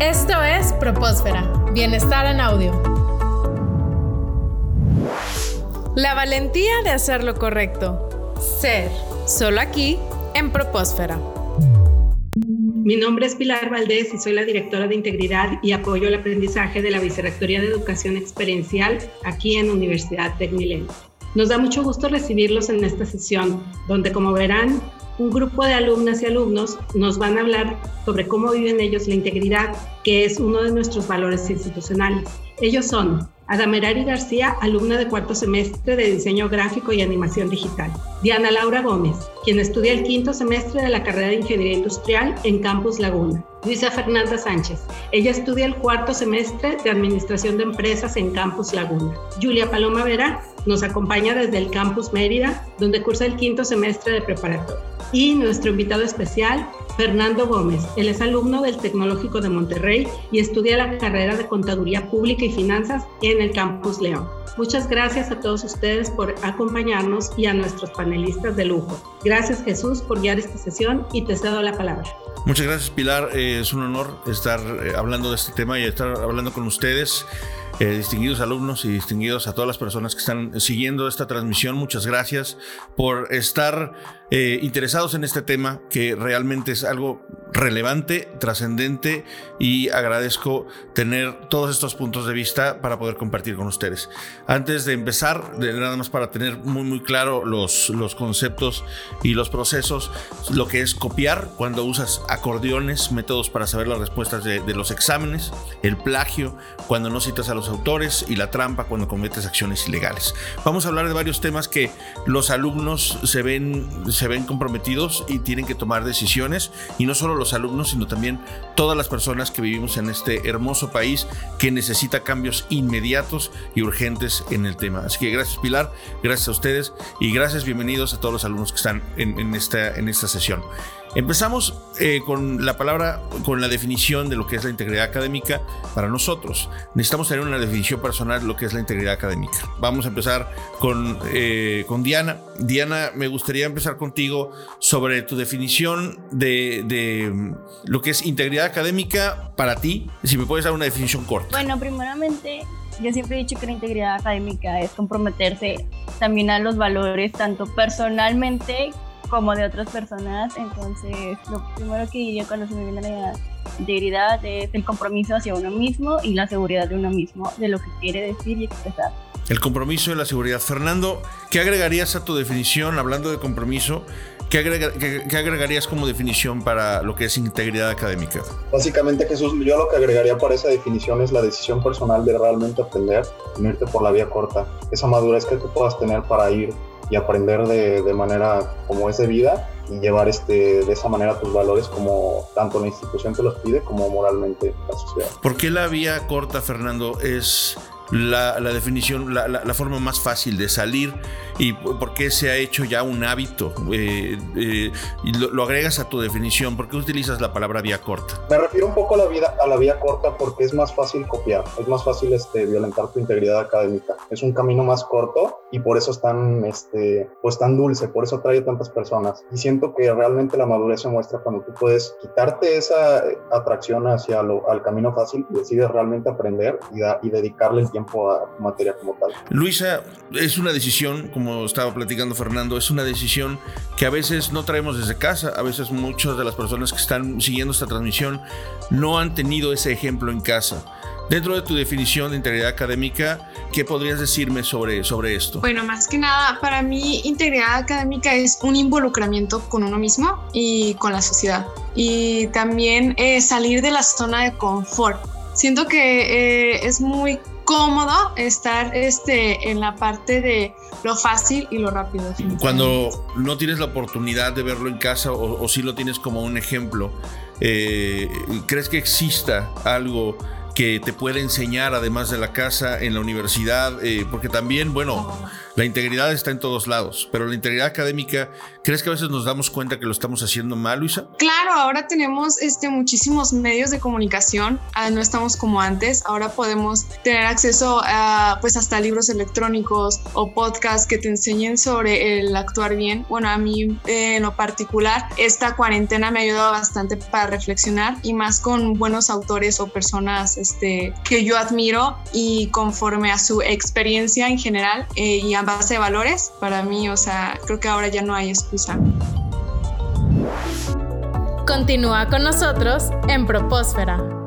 Esto es Propósfera, Bienestar en Audio. La valentía de hacer lo correcto. Ser, solo aquí, en Propósfera. Mi nombre es Pilar Valdés y soy la directora de Integridad y Apoyo al Aprendizaje de la Vicerrectoría de Educación Experiencial aquí en Universidad Tecmilenio. Nos da mucho gusto recibirlos en esta sesión, donde como verán, un grupo de alumnas y alumnos nos van a hablar sobre cómo viven ellos la integridad, que es uno de nuestros valores institucionales. Ellos son Adamerari García, alumna de cuarto semestre de diseño gráfico y animación digital. Diana Laura Gómez, quien estudia el quinto semestre de la carrera de ingeniería industrial en Campus Laguna. Luisa Fernanda Sánchez. Ella estudia el cuarto semestre de Administración de Empresas en Campus Laguna. Julia Paloma Vera nos acompaña desde el Campus Mérida, donde cursa el quinto semestre de preparatoria. Y nuestro invitado especial, Fernando Gómez. Él es alumno del Tecnológico de Monterrey y estudia la carrera de Contaduría Pública y Finanzas en el Campus León. Muchas gracias a todos ustedes por acompañarnos y a nuestros panelistas de lujo. Gracias Jesús por guiar esta sesión y te cedo la palabra. Muchas gracias Pilar, eh, es un honor estar eh, hablando de este tema y estar hablando con ustedes. Eh, distinguidos alumnos y distinguidos a todas las personas que están siguiendo esta transmisión, muchas gracias por estar eh, interesados en este tema que realmente es algo relevante, trascendente y agradezco tener todos estos puntos de vista para poder compartir con ustedes. Antes de empezar, nada más para tener muy muy claro los, los conceptos y los procesos, lo que es copiar cuando usas acordeones, métodos para saber las respuestas de, de los exámenes, el plagio cuando no citas a los autores y la trampa cuando cometes acciones ilegales. Vamos a hablar de varios temas que los alumnos se ven se ven comprometidos y tienen que tomar decisiones, y no solo los alumnos, sino también todas las personas que vivimos en este hermoso país que necesita cambios inmediatos y urgentes en el tema. Así que gracias Pilar, gracias a ustedes y gracias, bienvenidos a todos los alumnos que están en, esta, en esta sesión. Empezamos eh, con la palabra, con la definición de lo que es la integridad académica para nosotros. Necesitamos tener una definición personal de lo que es la integridad académica. Vamos a empezar con, eh, con Diana. Diana, me gustaría empezar contigo sobre tu definición de, de mm, lo que es integridad académica para ti. Si me puedes dar una definición corta. Bueno, primeramente yo siempre he dicho que la integridad académica es comprometerse también a los valores tanto personalmente como de otras personas. Entonces, lo primero que diría cuando se me viene la integridad es el compromiso hacia uno mismo y la seguridad de uno mismo, de lo que quiere decir y expresar. El compromiso y la seguridad. Fernando, ¿qué agregarías a tu definición, hablando de compromiso? ¿Qué, agregarías como definición para lo que es integridad académica? Básicamente, Jesús, yo lo que agregaría para esa definición es la decisión personal de realmente aprender, irte por la vía corta. Esa madurez que tú puedas tener para ir y aprender de, de manera como es de vida y llevar este, de esa manera tus valores como tanto la institución te los pide como moralmente la sociedad. ¿Por qué la vía corta, Fernando, es la, definición, la, forma más fácil de salir y por qué se ha hecho ya un hábito. Eh, eh, y lo, agregas a tu definición, ¿por qué utilizas la palabra vía corta? Me refiero un poco a la, vida, a la vía corta porque es más fácil copiar, es más fácil este, violentar tu integridad académica. Es un camino más corto y por eso es tan, este, pues tan dulce, por eso atrae a tantas personas. Y siento que realmente la madurez se muestra cuando tú puedes quitarte esa atracción hacia lo, al camino fácil y decides realmente aprender y, y dedicarle el tiempo a materia como tal. Luisa, es una decisión, como estaba platicando Fernando, es una decisión que a veces no traemos desde casa, a veces muchas de las personas que están siguiendo esta transmisión no han tenido ese ejemplo en casa. Dentro de tu definición de integridad académica, ¿qué podrías decirme sobre, sobre esto? Bueno, más que nada, para mí integridad académica es un involucramiento con uno mismo y con la sociedad. Y también eh, salir de la zona de confort. Siento que eh, es muy cómodo estar este, en la parte de lo fácil y lo rápido. Cuando no tienes la oportunidad de verlo en casa o, si lo tienes como un ejemplo, eh, ¿crees que exista algo que te pueda enseñar además de la casa en la universidad? Eh, porque también, bueno, La integridad está en todos lados, pero la integridad académica, ¿crees que a veces nos damos cuenta que lo estamos haciendo mal, Luisa? Claro, ahora tenemos este, muchísimos medios de comunicación, ah, no estamos como antes, ahora podemos tener acceso a pues hasta libros electrónicos o podcasts que te enseñen sobre el actuar bien. Bueno, a mí eh, en lo particular, esta cuarentena me ha ayudado bastante para reflexionar y más con buenos autores o personas este, que yo admiro y conforme a su experiencia en general eh, y a base de valores, para mí, o sea, creo que ahora ya no hay excusa. Continúa con nosotros en Propósfera.